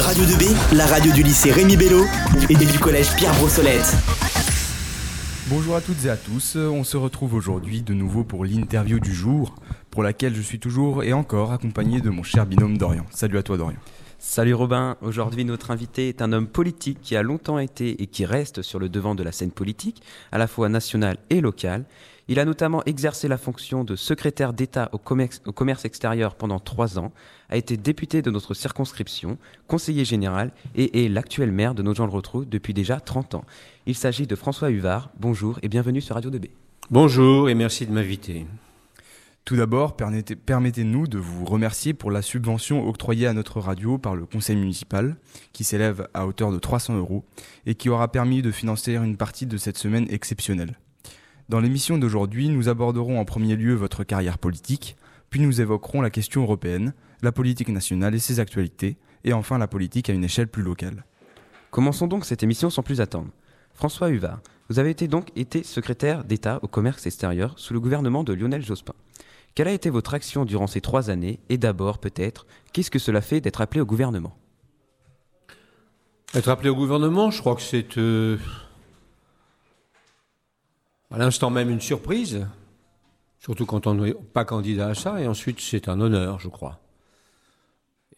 Radio 2B, la radio du lycée Rémi Bello et du collège Pierre Brossolette. Bonjour à toutes et à tous, on se retrouve aujourd'hui de nouveau pour l'interview du jour, pour laquelle je suis toujours et encore accompagné de mon cher binôme Dorian. Salut à toi Dorian. Salut Robin, aujourd'hui notre invité est un homme politique qui a longtemps été et qui reste sur le devant de la scène politique, à la fois nationale et locale. Il a notamment exercé la fonction de secrétaire d'État au commerce, extérieur pendant trois ans, a été député de notre circonscription, conseiller général et est l'actuel maire de Nogent-le-Rotrou depuis déjà 30 ans. Il s'agit de François Huvard. Bonjour et bienvenue sur Radio 2B. Bonjour et merci de m'inviter. Tout d'abord, permettez-nous de vous remercier pour la subvention octroyée à notre radio par le conseil municipal, qui s'élève à hauteur de 300 euros et qui aura permis de financer une partie de cette semaine exceptionnelle. Dans l'émission d'aujourd'hui, nous aborderons en premier lieu votre carrière politique, puis nous évoquerons la question européenne, la politique nationale et ses actualités, et enfin la politique à une échelle plus locale. Commençons donc cette émission sans plus attendre. François Huvard, vous avez été donc été secrétaire d'État au commerce extérieur sous le gouvernement de Lionel Jospin. Quelle a été votre action durant ces trois années Et d'abord, peut-être, qu'est-ce que cela fait d'être appelé au gouvernement? Être appelé au gouvernement, je crois que c'est euh, à l'instant même une surprise, surtout quand on n'est pas candidat à ça, et ensuite c'est un honneur, je crois.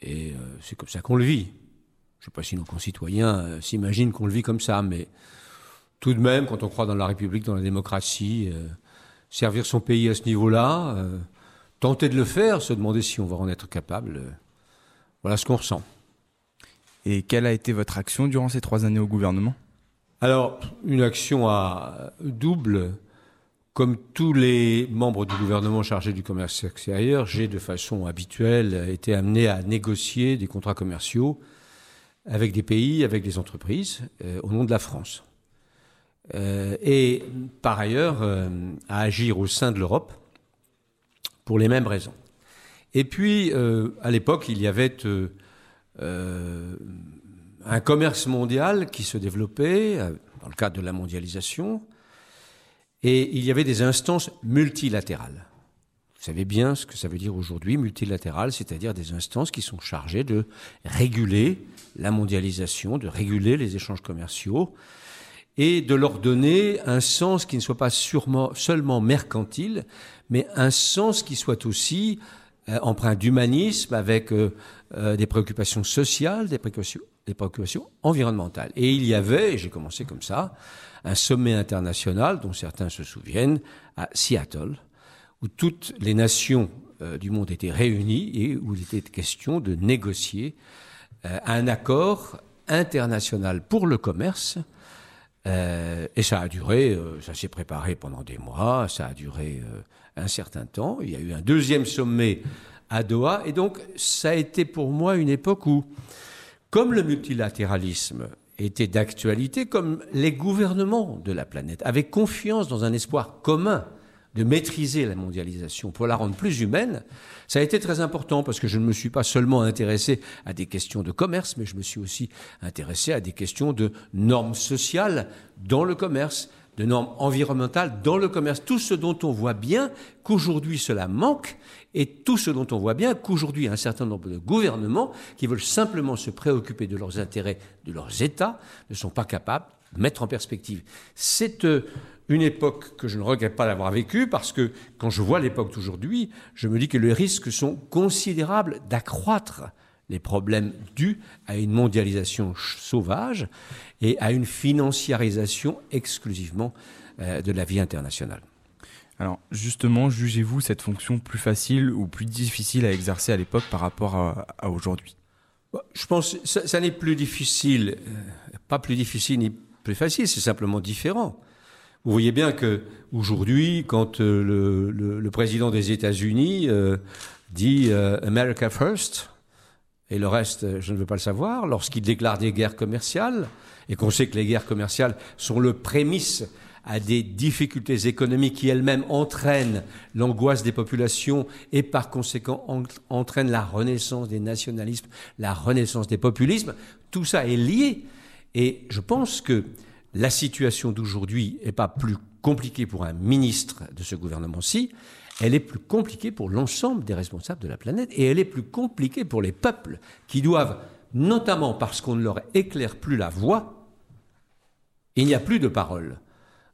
Et euh, c'est comme ça qu'on le vit. Je ne sais pas si nos concitoyens euh, s'imaginent qu'on le vit comme ça, mais tout de même, quand on croit dans la République, dans la démocratie, euh, servir son pays à ce niveau-là, tenter de le faire, se demander si on va en être capable, voilà ce qu'on ressent. Et quelle a été votre action durant ces trois années au gouvernement? Alors, une action à double. Comme tous les membres du gouvernement chargés du commerce extérieur, j'ai de façon habituelle été amené à négocier des contrats commerciaux avec des pays, avec des entreprises, euh, au nom de la France. Euh, et par ailleurs, euh, à agir au sein de l'Europe pour les mêmes raisons. Et puis, à l'époque, il y avait un commerce mondial qui se développait euh, dans le cadre de la mondialisation, et il y avait des instances multilatérales. Vous savez bien ce que ça veut dire aujourd'hui, multilatéral, c'est-à-dire des instances qui sont chargées de réguler la mondialisation, de réguler les échanges commerciaux et de leur donner un sens qui ne soit pas sûrement, seulement mercantile, mais un sens qui soit aussi euh, empreint d'humanisme avec euh, des préoccupations sociales, des préoccupations des préoccupations environnementales. Et il y avait, j'ai commencé comme ça, un sommet international dont certains se souviennent, à Seattle, où toutes les nations euh, du monde étaient réunies et où il était question de négocier euh, un accord international pour le commerce. Euh, et ça a duré, ça s'est préparé pendant des mois, ça a duré un certain temps. Il y a eu un deuxième sommet à Doha, et donc ça a été pour moi une époque où comme le multilatéralisme était d'actualité, comme les gouvernements de la planète avaient confiance dans un espoir commun de maîtriser la mondialisation pour la rendre plus humaine, ça a été très important parce que je ne me suis pas seulement intéressé à des questions de commerce, mais je me suis aussi intéressé à des questions de normes sociales dans le commerce, de normes environnementales dans le commerce. Tout ce dont on voit bien qu'aujourd'hui cela manque et tout ce dont on voit bien qu'aujourd'hui un certain nombre de gouvernements qui veulent simplement se préoccuper de leurs intérêts, de leurs États, ne sont pas capables de mettre en perspective. C'est euh, une époque que je ne regrette pas d'avoir vécue parce que quand je vois l'époque d'aujourd'hui, je me dis que les risques sont considérables d'accroître les problèmes dus à une mondialisation sauvage et à une financiarisation exclusivement euh, de la vie internationale. Alors justement, jugez-vous cette fonction plus facile ou plus difficile à exercer à l'époque par rapport à, aujourd'hui? Bah, Je pense que ça, n'est plus difficile, euh, pas plus difficile ni plus facile, c'est simplement différent. Vous voyez bien que aujourd'hui, quand euh, le, président des États-Unis dit America First, et le reste, je ne veux pas le savoir, lorsqu'il déclare des guerres commerciales, et qu'on sait que les guerres commerciales sont le prémisse à des difficultés économiques qui elles-mêmes entraînent l'angoisse des populations et par conséquent entraînent la renaissance des nationalismes, la renaissance des populismes, tout ça est lié. Et je pense que la situation d'aujourd'hui n'est pas plus compliquée pour un ministre de ce gouvernement-ci, elle est plus compliquée pour l'ensemble des responsables de la planète et elle est plus compliquée pour les peuples qui doivent notamment parce qu'on ne leur éclaire plus la voie, il n'y a plus de parole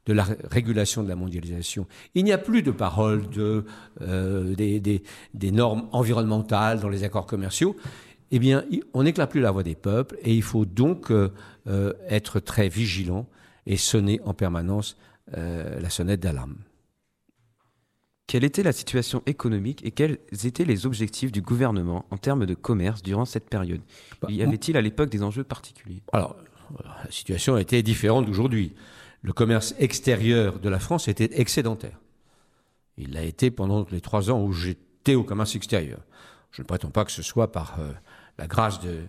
de la régulation de la mondialisation. Il n'y a plus de parole euh, des, normes environnementales dans les accords commerciaux. Eh bien, on n'éclaire plus la voix des peuples et il faut donc euh, euh, être très vigilant et sonner en permanence la sonnette d'alarme. Quelle était la situation économique et quels étaient les objectifs du gouvernement en termes de commerce durant cette période? Bah, Y avait-il à l'époque des enjeux particuliers? Alors, la situation était différente d'aujourd'hui le commerce extérieur de la France était excédentaire. Il l'a été pendant les trois ans où j'étais au commerce extérieur. Je ne prétends pas que ce soit par euh, la grâce de,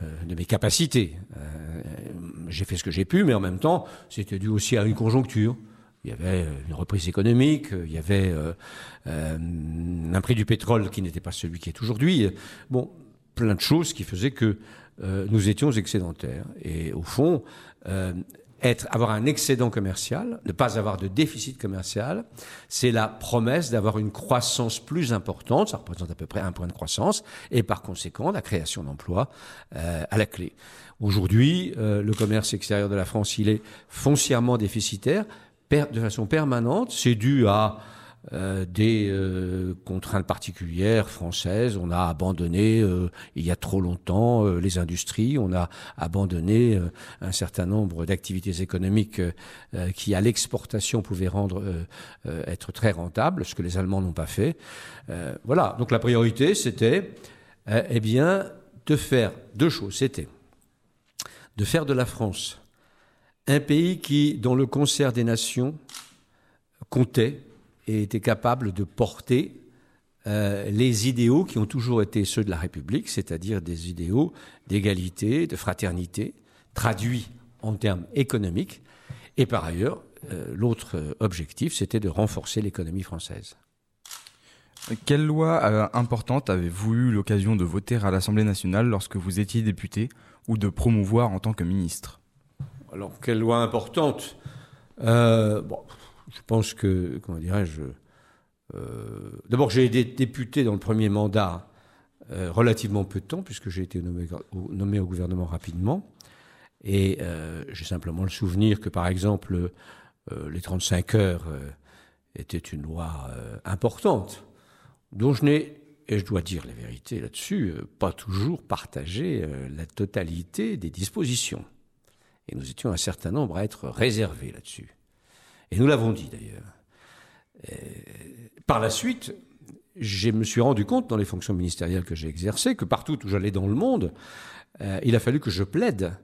euh, mes capacités. Euh, j'ai fait ce que j'ai pu, mais en même temps, c'était dû aussi à une conjoncture. Il y avait une reprise économique, il y avait un prix du pétrole qui n'était pas celui qui est aujourd'hui. Bon, plein de choses qui faisaient que nous étions excédentaires. Et au fond, être, avoir un excédent commercial, ne pas avoir de déficit commercial, c'est la promesse d'avoir une croissance plus importante, ça représente à peu près un point de croissance, et par conséquent la création d'emplois euh, à la clé. Aujourd'hui, euh, le commerce extérieur de la France, il est foncièrement déficitaire, de façon permanente, c'est dû à euh, des euh, contraintes particulières françaises. On a abandonné euh, il y a trop longtemps les industries, on a abandonné un certain nombre d'activités économiques qui à l'exportation pouvaient rendre être très rentables, ce que les Allemands n'ont pas fait. voilà. Donc la priorité, c'était eh bien de faire deux choses. C'était de faire de la France un pays qui, dans le concert des nations, comptait et était capable de porter euh, les idéaux qui ont toujours été ceux de la République, c'est-à-dire des idéaux d'égalité, de fraternité, traduits en termes économiques. Et par ailleurs, euh, l'autre objectif, c'était de renforcer l'économie française. Quelle loi euh, importante avez-vous eu l'occasion de voter à l'Assemblée nationale lorsque vous étiez député ou de promouvoir en tant que ministre? Alors, quelle loi importante? Bon, je pense que, comment dirais-je, euh, d'abord j'ai été député dans le premier mandat euh, relativement peu de temps, puisque j'ai été nommé, au gouvernement rapidement. Et euh, j'ai simplement le souvenir que, par exemple, les 35 heures étaient une loi importante, dont je n'ai, et je dois dire la vérité là-dessus, pas toujours partagé la totalité des dispositions. Et nous étions un certain nombre à être réservés là-dessus. Et nous l'avons dit d'ailleurs. Par la suite, je me suis rendu compte dans les fonctions ministérielles que j'ai exercées que partout où j'allais dans le monde, euh, il a fallu que je plaide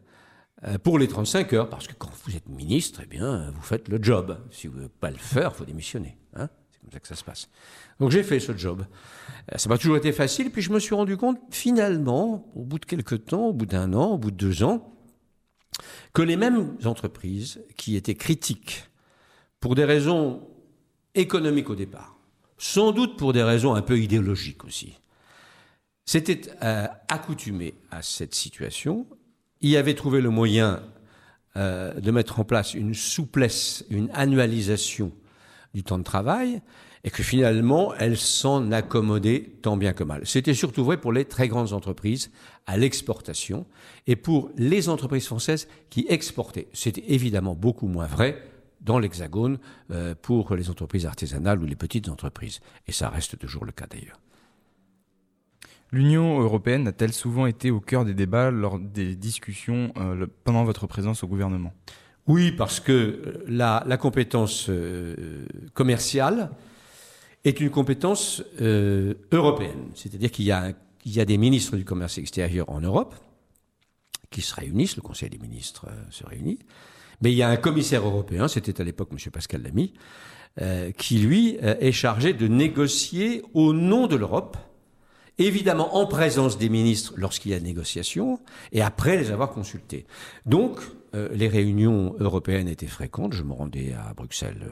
euh, pour les 35 heures, parce que quand vous êtes ministre, eh bien, vous faites le job. Si vous ne pouvez pas le faire, il faut démissionner. Hein C'est comme ça que ça se passe. Donc j'ai fait ce job. Euh, ça m'a toujours été facile, puis je me suis rendu compte, finalement, au bout de quelques temps, au bout d'un an, au bout de deux ans, que les mêmes entreprises qui étaient critiques pour des raisons économiques au départ, sans doute pour des raisons un peu idéologiques aussi, s'était euh, accoutumé à cette situation, y avait trouvé le moyen euh, de mettre en place une souplesse, une annualisation du temps de travail, et que finalement, elle s'en accommodait tant bien que mal. C'était surtout vrai pour les très grandes entreprises à l'exportation et pour les entreprises françaises qui exportaient. C'était évidemment beaucoup moins vrai dans l'Hexagone euh, pour les entreprises artisanales ou les petites entreprises. Et ça reste toujours le cas d'ailleurs. L'Union européenne a-t-elle souvent été au cœur des débats lors des discussions euh, pendant votre présence au gouvernement? Oui, parce que euh, la, compétence commerciale est une compétence européenne. C'est-à-dire qu'il y, y, a des ministres du commerce extérieur en Europe qui se réunissent, le Conseil des ministres se réunit, mais il y a un commissaire européen, c'était à l'époque M. Pascal Lamy, euh, qui lui euh, est chargé de négocier au nom de l'Europe, évidemment en présence des ministres lorsqu'il y a négociation, et après les avoir consultés. Donc, euh, les réunions européennes étaient fréquentes. Je me rendais à Bruxelles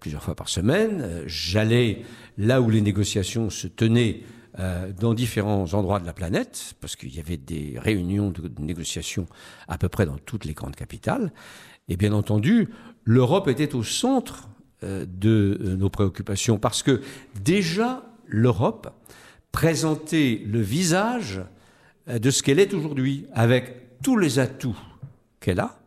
plusieurs fois par semaine. J'allais là où les négociations se tenaient euh, dans différents endroits de la planète, parce qu'il y avait des réunions de négociation à peu près dans toutes les grandes capitales. Et bien entendu, l'Europe était au centre euh, de euh, nos préoccupations, parce que déjà l'Europe présentait le visage euh, de ce qu'elle est aujourd'hui, avec tous les atouts qu'elle a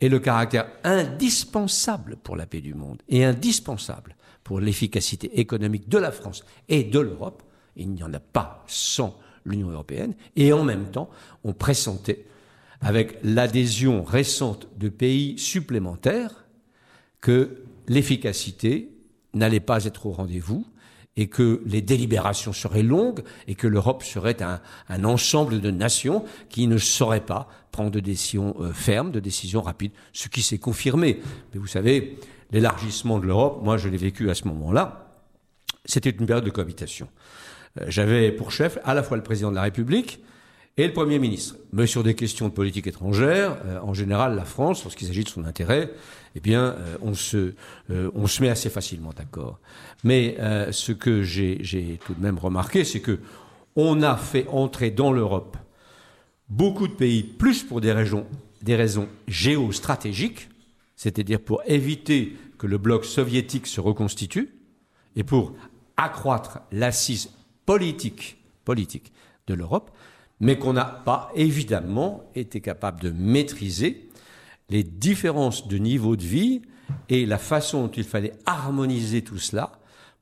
et le caractère indispensable pour la paix du monde et indispensable pour l'efficacité économique de la France et de l'Europe. Il n'y en a pas sans l'Union européenne. Et en même temps, on pressentait, avec l'adhésion récente de pays supplémentaires, que l'efficacité n'allait pas être au rendez-vous et que les délibérations seraient longues et que l'Europe serait un, un, ensemble de nations qui ne sauraient pas prendre de décisions euh, fermes, de décisions rapides, ce qui s'est confirmé. Mais vous savez, l'élargissement de l'Europe, moi je l'ai vécu à ce moment-là, c'était une période de cohabitation. Euh, J'avais pour chef à la fois le président de la République et le Premier ministre. Mais sur des questions de politique étrangère, euh, en général, la France, lorsqu'il s'agit de son intérêt, eh bien, euh, on, se, euh, on se met assez facilement d'accord. Mais ce que j'ai tout de même remarqué, c'est que on a fait entrer dans l'Europe beaucoup de pays, plus pour des, régions, des raisons géostratégiques, c'est-à-dire pour éviter que le bloc soviétique se reconstitue et pour accroître l'assise politique, politique de l'Europe, mais qu'on n'a pas évidemment été capable de maîtriser les différences de niveau de vie et la façon dont il fallait harmoniser tout cela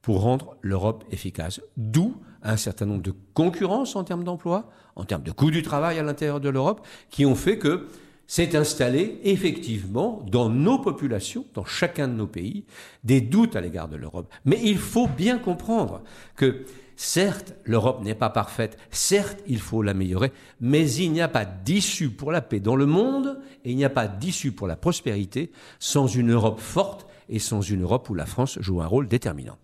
pour rendre l'Europe efficace. D'où un certain nombre de concurrences en termes d'emploi, en termes de coût du travail à l'intérieur de l'Europe, qui ont fait que s'est installé effectivement dans nos populations, dans chacun de nos pays, des doutes à l'égard de l'Europe. Mais il faut bien comprendre que Certes, l'Europe n'est pas parfaite, certes, il faut l'améliorer, mais il n'y a pas d'issue pour la paix dans le monde et il n'y a pas d'issue pour la prospérité sans une Europe forte et sans une Europe où la France joue un rôle déterminant.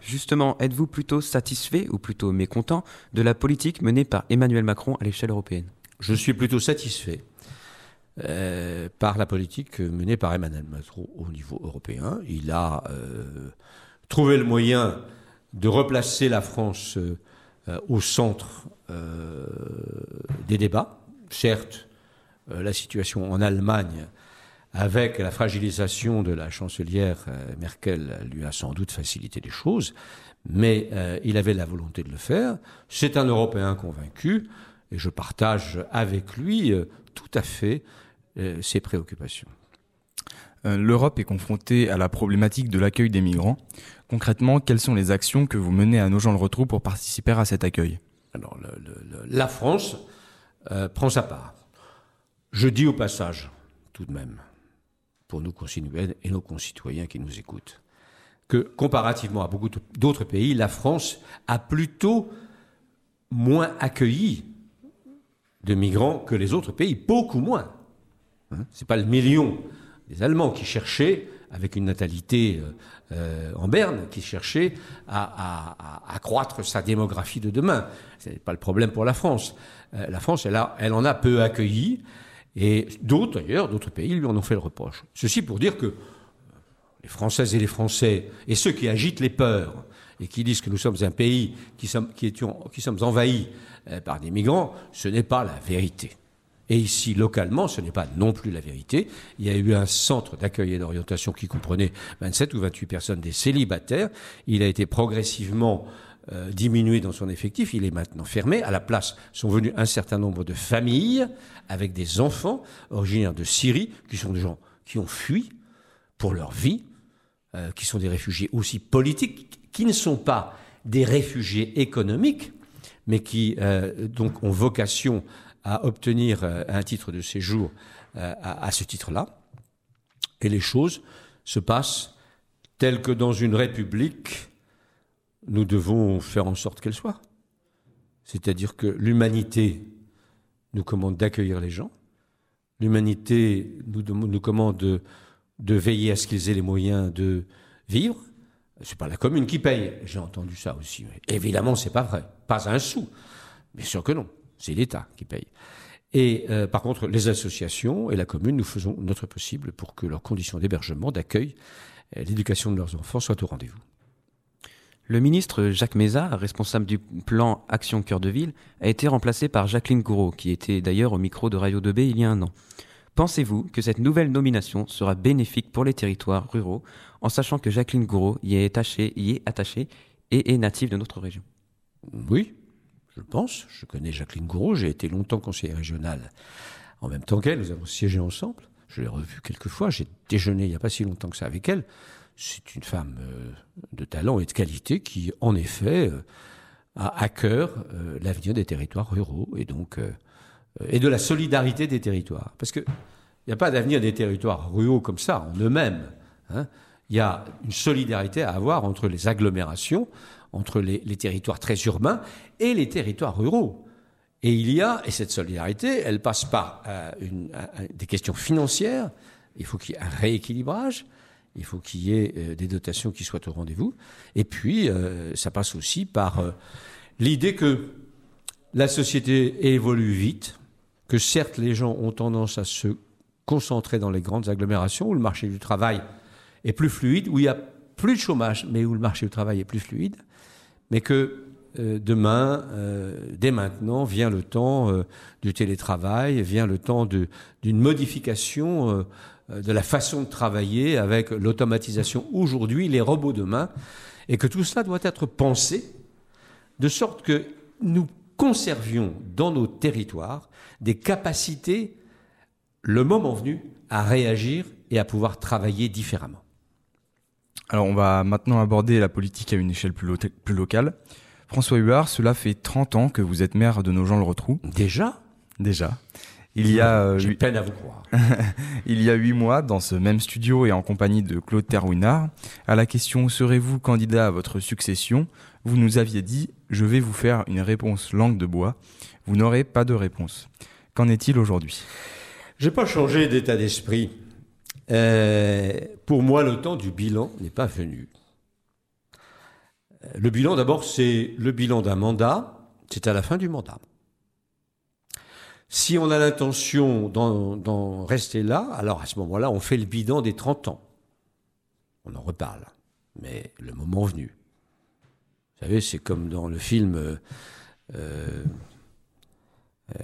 Justement, êtes-vous plutôt satisfait ou plutôt mécontent de la politique menée par Emmanuel Macron à l'échelle européenne? Je suis plutôt satisfait euh, par la politique menée par Emmanuel Macron au niveau européen. Il a euh, trouvé le moyen de replacer la France euh, au centre des débats. Certes, la situation en Allemagne, avec la fragilisation de la chancelière Merkel, lui a sans doute facilité les choses, mais il avait la volonté de le faire. C'est un Européen convaincu, et je partage avec lui tout à fait ses préoccupations. L'Europe est confrontée à la problématique de l'accueil des migrants. Concrètement, quelles sont les actions que vous menez à nos gens le retour pour participer à cet accueil? Alors, le, le, la France euh, prend sa part. Je dis au passage, tout de même, pour nos concitoyens et nos concitoyens qui nous écoutent, que comparativement à beaucoup d'autres pays, la France a plutôt moins accueilli de migrants que les autres pays, beaucoup moins. Hein C'est pas le million des Allemands qui cherchaient avec une natalité euh, en berne, qui cherchait à, accroître sa démographie de demain. Ce n'est pas le problème pour la France. Euh, la France, elle, en a peu accueilli, et d'autres, d'ailleurs, d'autres pays lui en ont fait le reproche. Ceci pour dire que les Françaises et les Français, et ceux qui agitent les peurs, et qui disent que nous sommes un pays qui sommes, qui qui sommes envahis euh, par des migrants, ce n'est pas la vérité. Et ici, localement, ce n'est pas non plus la vérité. Il y a eu un centre d'accueil et d'orientation qui comprenait 27 ou 28 personnes des célibataires. Il a été progressivement euh, diminué dans son effectif. Il est maintenant fermé. À la place sont venus un certain nombre de familles avec des enfants originaires de Syrie, qui sont des gens qui ont fui pour leur vie, euh, qui sont des réfugiés aussi politiques, qui ne sont pas des réfugiés économiques, mais qui euh, donc ont vocation à obtenir euh, un titre de séjour euh, à, ce titre-là. Et les choses se passent telles que dans une république, nous devons faire en sorte qu'elle soit. C'est-à-dire que l'humanité nous commande d'accueillir les gens, l'humanité nous, nous, commande de, de veiller à ce qu'ils aient les moyens de vivre. C'est pas la commune qui paye. J'ai entendu ça aussi. Évidemment, c'est pas vrai. Pas un sou. Bien sûr que non. C'est l'État qui paye. Et euh, par contre, les associations et la commune, nous faisons notre possible pour que leurs conditions d'hébergement, d'accueil, l'éducation de leurs enfants soient au rendez-vous. Le ministre Jacques Mézard, responsable du plan Action Cœur de Ville, a été remplacé par Jacqueline Gouraud, qui était d'ailleurs au micro de Radio 2B il y a un an. Pensez-vous que cette nouvelle nomination sera bénéfique pour les territoires ruraux, en sachant que Jacqueline Gouraud y est attachée, y est attachée et est native de notre région? Oui, je pense. Je connais Jacqueline Gouraud, j'ai été longtemps conseiller régional en même temps qu'elle, nous avons siégé ensemble. Je l'ai revue quelques fois, j'ai déjeuné il n'y a pas si longtemps que ça avec elle. C'est une femme euh, de talent et de qualité qui, en effet, euh, a à cœur euh, l'avenir des territoires ruraux et donc et de la solidarité des territoires. Parce qu'il n'y a pas d'avenir des territoires ruraux comme ça, en eux-mêmes. Hein. Il y a une solidarité à avoir entre les agglomérations, entre les, territoires très urbains et les territoires ruraux. Et il y a, et cette solidarité, elle passe par euh, une, des questions financières. Il faut qu'il y ait un rééquilibrage. Il faut qu'il y ait euh, des dotations qui soient au rendez-vous. Et puis, euh, ça passe aussi par l'idée que la société évolue vite, que certes les gens ont tendance à se concentrer dans les grandes agglomérations où le marché du travail est plus fluide, où il y a plus de chômage, mais où le marché du travail est plus fluide, mais que euh, demain, euh, dès maintenant, vient le temps euh, du télétravail, vient le temps d'une modification de la façon de travailler avec l'automatisation aujourd'hui, les robots demain, et que tout cela doit être pensé de sorte que nous conservions dans nos territoires des capacités, le moment venu, à réagir et à pouvoir travailler différemment. Alors on va maintenant aborder la politique à une échelle plus, plus locale. François Huard, cela fait 30 ans que vous êtes maire de Nogent-le-Rotrou. Déjà? Déjà. Il y a, euh, J'ai peine à vous croire. il y a huit mois, dans ce même studio et en compagnie de Claude Terwinard, à la question serez-vous candidat à votre succession, vous nous aviez dit je vais vous faire une réponse langue de bois. Vous n'aurez pas de réponse. Qu'en est-il aujourd'hui? J'ai pas changé d'état d'esprit. Euh, pour moi, le temps du bilan n'est pas venu. Le bilan, d'abord, c'est le bilan d'un mandat, c'est à la fin du mandat. Si on a l'intention d'en rester là, alors à ce moment-là, on fait le bilan des 30 ans. On en reparle. Mais le moment venu. Vous savez, c'est comme dans le film euh, euh,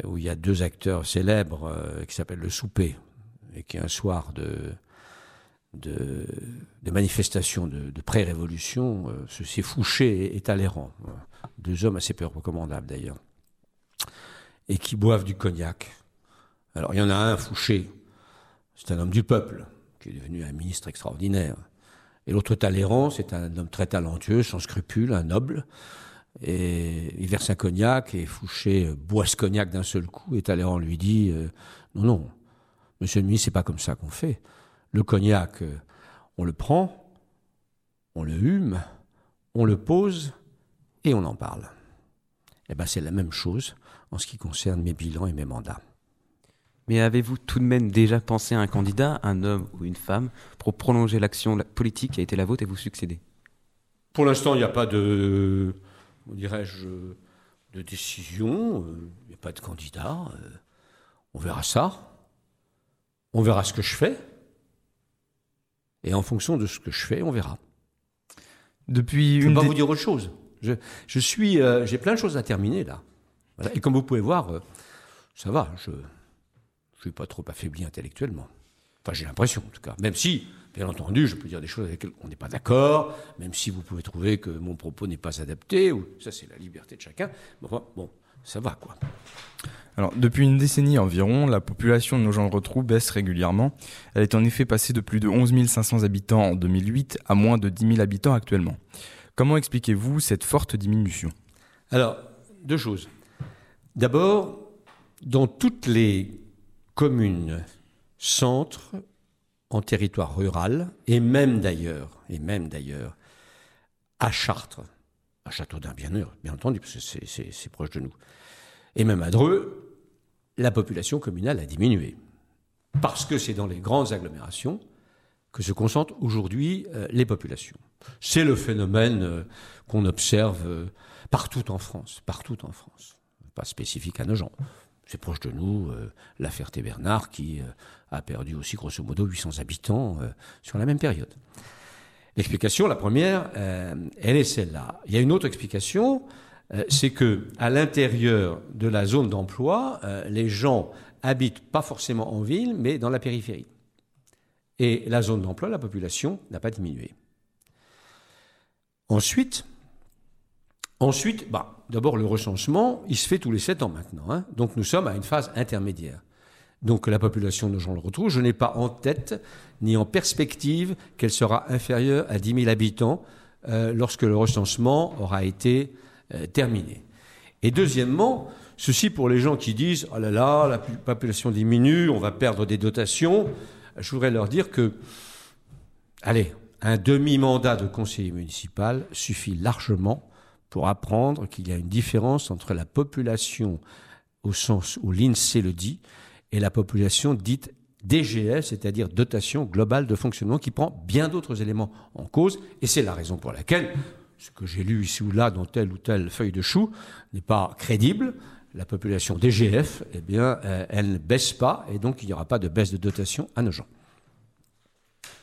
où il y a deux acteurs célèbres euh, qui s'appellent Le Souper, et qui un soir de, de, manifestations de, pré-révolution, euh, c'est Fouché et, Talleyrand, deux hommes assez peu recommandables d'ailleurs, et qui boivent du cognac. Alors il y en a un, Fouché, c'est un homme du peuple, qui est devenu un ministre extraordinaire. Et l'autre Talleyrand, c'est un homme très talentueux, sans scrupules, un noble. Et il verse un cognac et Fouché boit ce cognac d'un seul coup. Et Talleyrand lui dit euh, Non, non, monsieur le ministre, c'est pas comme ça qu'on fait. Le cognac, euh, on le prend, on le hume, on le pose et on en parle. Eh ben, c'est la même chose en ce qui concerne mes bilans et mes mandats. Mais avez-vous tout de même déjà pensé à un candidat, un homme ou une femme, pour prolonger l'action politique qui a été la vôtre et vous succéder? Pour l'instant, il n'y a pas de, dirais-je, de décision, euh, il n'y a pas de candidat. Euh, on verra ça. On verra ce que je fais. Et en fonction de ce que je fais, on verra. Depuis je ne peux pas vous dire autre chose. Je, suis, euh, j'ai plein de choses à terminer là. Et comme vous pouvez voir, euh, ça va. Je ne suis pas trop affaibli intellectuellement. Enfin, j'ai l'impression en tout cas. Même si, bien entendu, je peux dire des choses avec lesquelles on n'est pas d'accord, même si vous pouvez trouver que mon propos n'est pas adapté, ou ça c'est la liberté de chacun. Bon, bon ça va quoi. Alors, depuis une décennie environ, la population de nos gens retrouvent baisse régulièrement. Elle est en effet passée de plus de 11 500 habitants en 2008 à moins de 10 000 habitants actuellement. Comment expliquez-vous cette forte diminution? Alors, deux choses. D'abord, dans toutes les communes, centres, en territoire rural, et même d'ailleurs, et même d'ailleurs, à Chartres, à Château-d'Un, bien, bien entendu, parce que c'est proche de nous, et même à Dreux, la population communale a diminué. Parce que c'est dans les grandes agglomérations que se concentrent aujourd'hui euh, les populations. C'est le phénomène euh, qu'on observe euh, partout en France, partout en France, pas spécifique à nos gens. C'est proche de nous, la Ferté-Bernard, qui a perdu aussi grosso modo 800 habitants sur la même période. L'explication, la première, elle est celle-là. Il y a une autre explication, c'est que à l'intérieur de la zone d'emploi, euh, les gens habitent pas forcément en ville, mais dans la périphérie. Et la zone d'emploi, la population n'a pas diminué. Ensuite, bah, d'abord, le recensement, il se fait tous les sept ans maintenant. Hein. Donc nous sommes à une phase intermédiaire. Donc la population de Jean-le-Rotrou, je n'ai pas en tête ni en perspective qu'elle sera inférieure à 10 000 habitants euh, lorsque le recensement aura été euh, terminé. Et deuxièmement, ceci pour les gens qui disent oh là là, la population diminue, on va perdre des dotations. Je voudrais leur dire que, allez, un demi-mandat de conseiller municipal suffit largement pour apprendre qu'il y a une différence entre la population au sens où l'INSEE le dit et la population dite DGF, c'est-à-dire dotation globale de fonctionnement, qui prend bien d'autres éléments en cause. Et c'est la raison pour laquelle ce que j'ai lu ici ou là dans telle ou telle feuille de chou n'est pas crédible. La population DGF, eh bien, euh, elle ne baisse pas, et donc il n'y aura pas de baisse de dotation à nos gens.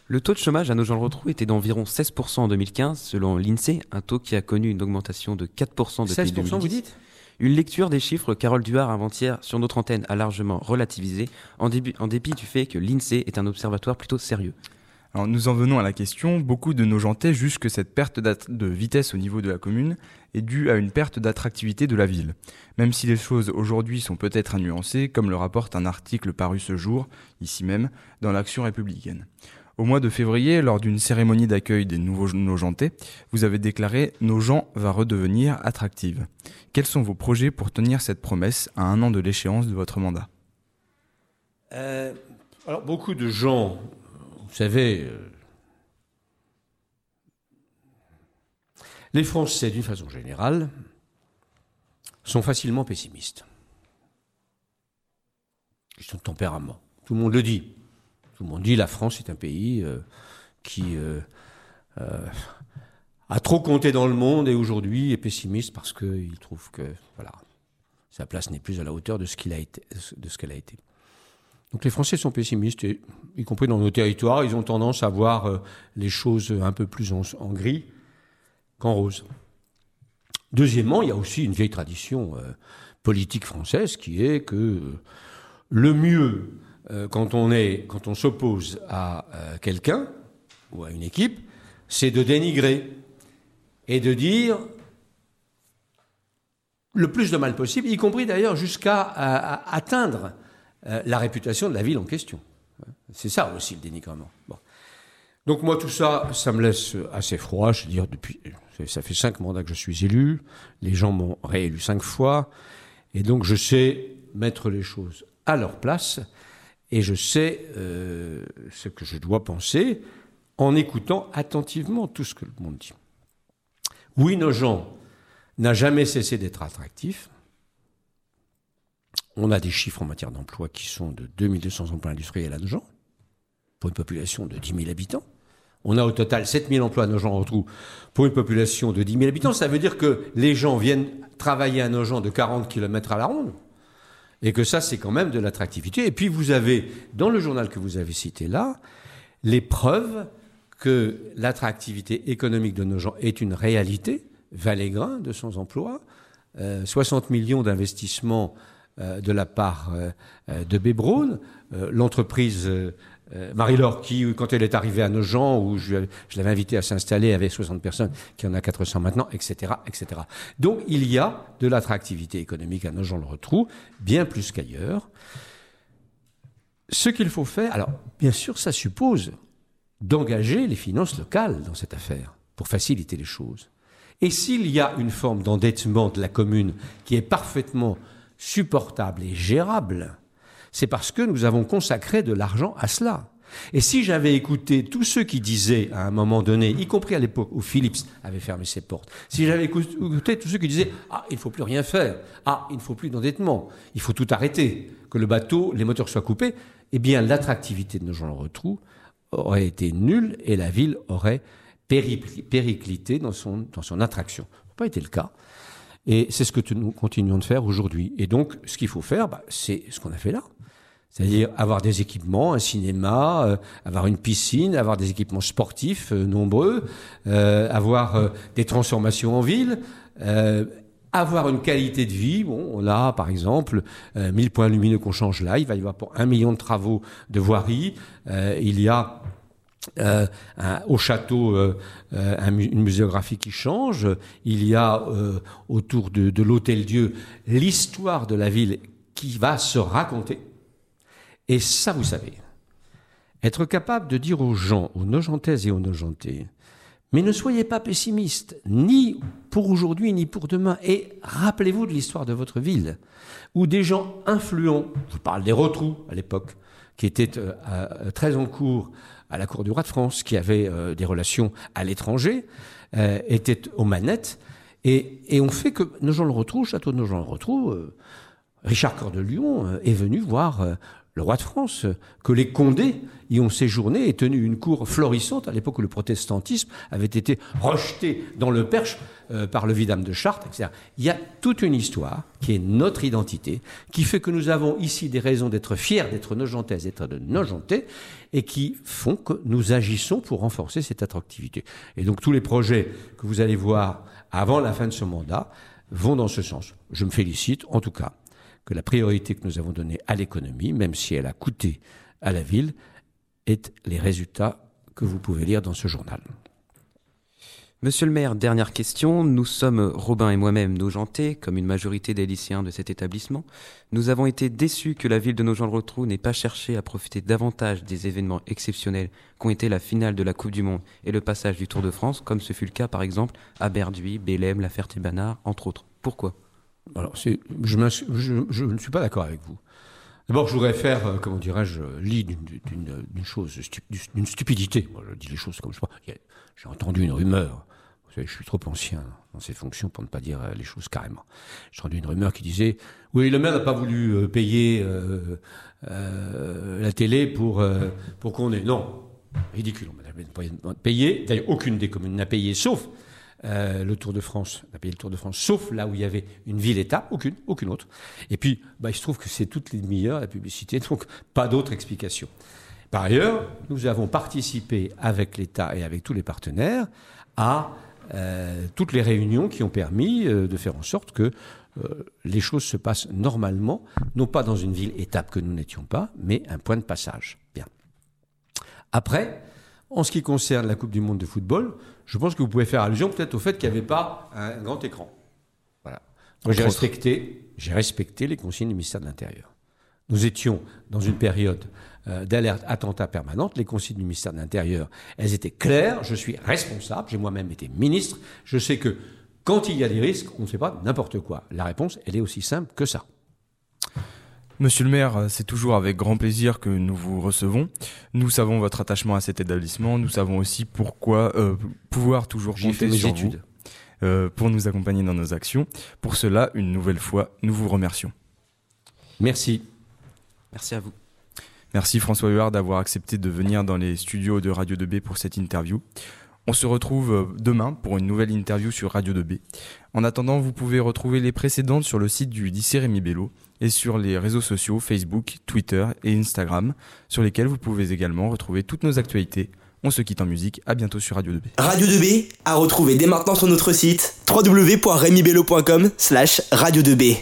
Le taux de chômage à Nogent-le-Rotrou était d'environ 16% en 2015, selon l'INSEE, un taux qui a connu une augmentation de 4% depuis 16% 2010. vous dites? Une lecture des chiffres Carole Duard avant-hier sur notre antenne a largement relativisé, en, en dépit du fait que l'INSEE est un observatoire plutôt sérieux. Alors nous en venons à la question. Beaucoup de nos jantais jugent que cette perte de vitesse au niveau de la commune est due à une perte d'attractivité de la ville. Même si les choses aujourd'hui sont peut-être à nuancer, comme le rapporte un article paru ce jour, ici même, dans l'Action républicaine. Au mois de février, lors d'une cérémonie d'accueil des nouveaux Nogentais, vous avez déclaré Nogent va redevenir attractive. Quels sont vos projets pour tenir cette promesse à un an de l'échéance de votre mandat? Euh, Alors, beaucoup de gens, vous savez, euh, les Français, d'une façon générale, sont facilement pessimistes. Ils sont de tempérament. Tout le monde le dit. Tout le monde dit la France est un pays euh, qui euh, a trop compté dans le monde et aujourd'hui est pessimiste parce qu'il trouve que sa place n'est plus à la hauteur de ce qu'elle a été. Donc les Français sont pessimistes, y compris dans nos territoires, ils ont tendance à voir les choses un peu plus en, en gris qu'en rose. Deuxièmement, il y a aussi une vieille tradition politique française qui est que le mieux euh, quand on est, quand on s'oppose à euh, quelqu'un ou à une équipe, c'est de dénigrer et de dire le plus de mal possible, y compris d'ailleurs jusqu'à atteindre euh, la réputation de la ville en question. C'est ça aussi le dénigrement. Donc moi tout ça, ça me laisse assez froid. Je veux dire depuis, ça fait cinq mandats que je suis élu. Les gens m'ont réélu cinq fois, et donc je sais mettre les choses à leur place et je sais euh, ce que je dois penser en écoutant attentivement tout ce que le monde dit. Oui, Nogent n'a jamais cessé d'être attractif. On a des chiffres en matière d'emploi qui sont de 2200 emplois industriels à Nogent, pour une population de 10 000 habitants. On a au total 7 000 emplois à Nogent-Rotrou pour une population de 10 000 habitants. Ça veut dire que les gens viennent travailler à Nogent de 40 km à la ronde. Et que ça, c'est quand même de l'attractivité. Et puis vous avez, dans le journal que vous avez cité là, les preuves que l'attractivité économique de nos gens est une réalité. Valégrin, de son emploi, 60 millions d'investissements euh, de la part euh, de Bébron, euh, l'entreprise euh, Marie-Laure, qui, quand elle est arrivée à Nogent, où je, je l'avais invitée à s'installer avec 60 personnes, qui en a 400 maintenant, etc., etc. Donc, il y a de l'attractivité économique à Nogent-le-Retrou, bien plus qu'ailleurs. Ce qu'il faut faire, alors, bien sûr, ça suppose d'engager les finances locales dans cette affaire, pour faciliter les choses. Et s'il y a une forme d'endettement de la commune qui est parfaitement supportable et gérable, c'est parce que nous avons consacré de l'argent à cela. Et si j'avais écouté tous ceux qui disaient à un moment donné, y compris à l'époque où Philips avait fermé ses portes, si j'avais écouté tous ceux qui disaient ah il ne faut plus rien faire, ah il ne faut plus d'endettement, il faut tout arrêter, que le bateau, les moteurs soient coupés, eh bien l'attractivité de nos gens le retrou aurait été nulle et la ville aurait périclité dans son, dans son attraction. Ça n'a pas été le cas. Et c'est ce que nous continuons de faire aujourd'hui. Et donc, ce qu'il faut faire, bah, c'est ce qu'on a fait là. C'est-à-dire avoir des équipements, un cinéma, euh, avoir une piscine, avoir des équipements sportifs euh, nombreux, euh, avoir des transformations en ville, avoir une qualité de vie. Bon, on a par exemple 1000 points lumineux qu'on change là. Il va y avoir pour un million de travaux de voirie. il y a euh, au château euh, une muséographie qui change. Il y a autour de, l'Hôtel Dieu l'histoire de la ville qui va se raconter. Et ça, vous savez, être capable de dire aux gens, aux Nogentaises et aux Nogentais, mais ne soyez pas pessimistes, ni pour aujourd'hui, ni pour demain. Et rappelez-vous de l'histoire de votre ville, où des gens influents, je parle des Rotrous à l'époque, qui étaient euh, très en cours à la cour du roi de France, qui avaient euh, des relations à l'étranger, euh, étaient aux manettes, et, on fait que Nogent-le-Rotrou, château de Nogent-le-Rotrou, Richard Cœur de Lion est venu voir le roi de France, que les Condés y ont séjourné et tenu une cour florissante à l'époque où le protestantisme avait été rejeté dans le Perche euh, par le vidame de Chartres, etc. Il y a toute une histoire qui est notre identité, qui fait que nous avons ici des raisons d'être fiers d'être nogentaises, d'être de nogentais, et qui font que nous agissons pour renforcer cette attractivité. Et donc tous les projets que vous allez voir avant la fin de ce mandat vont dans ce sens. Je me félicite, en tout cas, que la priorité que nous avons donnée à l'économie, même si elle a coûté à la ville, est les résultats que vous pouvez lire dans ce journal. Monsieur le maire, dernière question. Nous sommes, Robin et moi-même, Nogentais, comme une majorité des lycéens de cet établissement. Nous avons été déçus que la ville de Nogent-le-Rotrou n'ait pas cherché à profiter davantage des événements exceptionnels qu'ont été la finale de la Coupe du Monde et le passage du Tour de France, comme ce fut le cas par exemple à Berduy, Bélem, La Ferté-Banard, entre autres. Pourquoi? Alors, je, je, ne suis pas d'accord avec vous. D'abord, je voudrais faire, euh, comment dirais-je, lit d'une chose, d'une stupidité. Moi, je dis les choses comme je vois. J'ai entendu une rumeur. Vous savez, je suis trop ancien dans ces fonctions pour ne pas dire euh, les choses carrément. J'ai entendu une rumeur qui disait oui, le maire n'a pas voulu euh, payer la télé pour pour qu'on ait. Non, ridicule. On n'a payé. D'ailleurs, aucune des communes n'a payé, sauf euh, le Tour de France, on a payé le Tour de France, sauf là où il y avait une ville-état, aucune, aucune autre. Et puis, bah, il se trouve que c'est toutes les demi-heures la publicité, donc pas d'autre explication. Par ailleurs, nous avons participé avec l'État et avec tous les partenaires à euh, toutes les réunions qui ont permis euh, de faire en sorte que les choses se passent normalement, non pas dans une ville-étape que nous n'étions pas, mais un point de passage. Bien. Après, en ce qui concerne la Coupe du Monde de football, je pense que vous pouvez faire allusion peut-être au fait qu'il n'y avait pas un grand écran. Voilà. Moi, j'ai respecté, j'ai respecté les consignes du ministère de l'Intérieur. Nous étions dans une période euh, d'alerte attentat permanente. Les consignes du ministère de l'Intérieur, elles étaient claires. Je suis responsable. J'ai moi-même été ministre. Je sais que quand il y a des risques, on ne fait pas n'importe quoi. La réponse, elle est aussi simple que ça. Monsieur le maire, c'est toujours avec grand plaisir que nous vous recevons. Nous savons votre attachement à cet établissement. Nous savons aussi pourquoi euh, pouvoir toujours compter sur études. vous euh, pour nous accompagner dans nos actions. Pour cela, une nouvelle fois, nous vous remercions. Merci. Merci à vous. Merci François Huard d'avoir accepté de venir dans les studios de Radio 2B pour cette interview. On se retrouve euh, demain pour une nouvelle interview sur Radio 2B. En attendant, vous pouvez retrouver les précédentes sur le site du lycée Rémi Bello et sur les réseaux sociaux Facebook, Twitter et Instagram, sur lesquels vous pouvez également retrouver toutes nos actualités. On se quitte en musique, à bientôt sur Radio 2B. Radio 2B à retrouver dès maintenant sur notre site www.remibello.com slash radio 2B.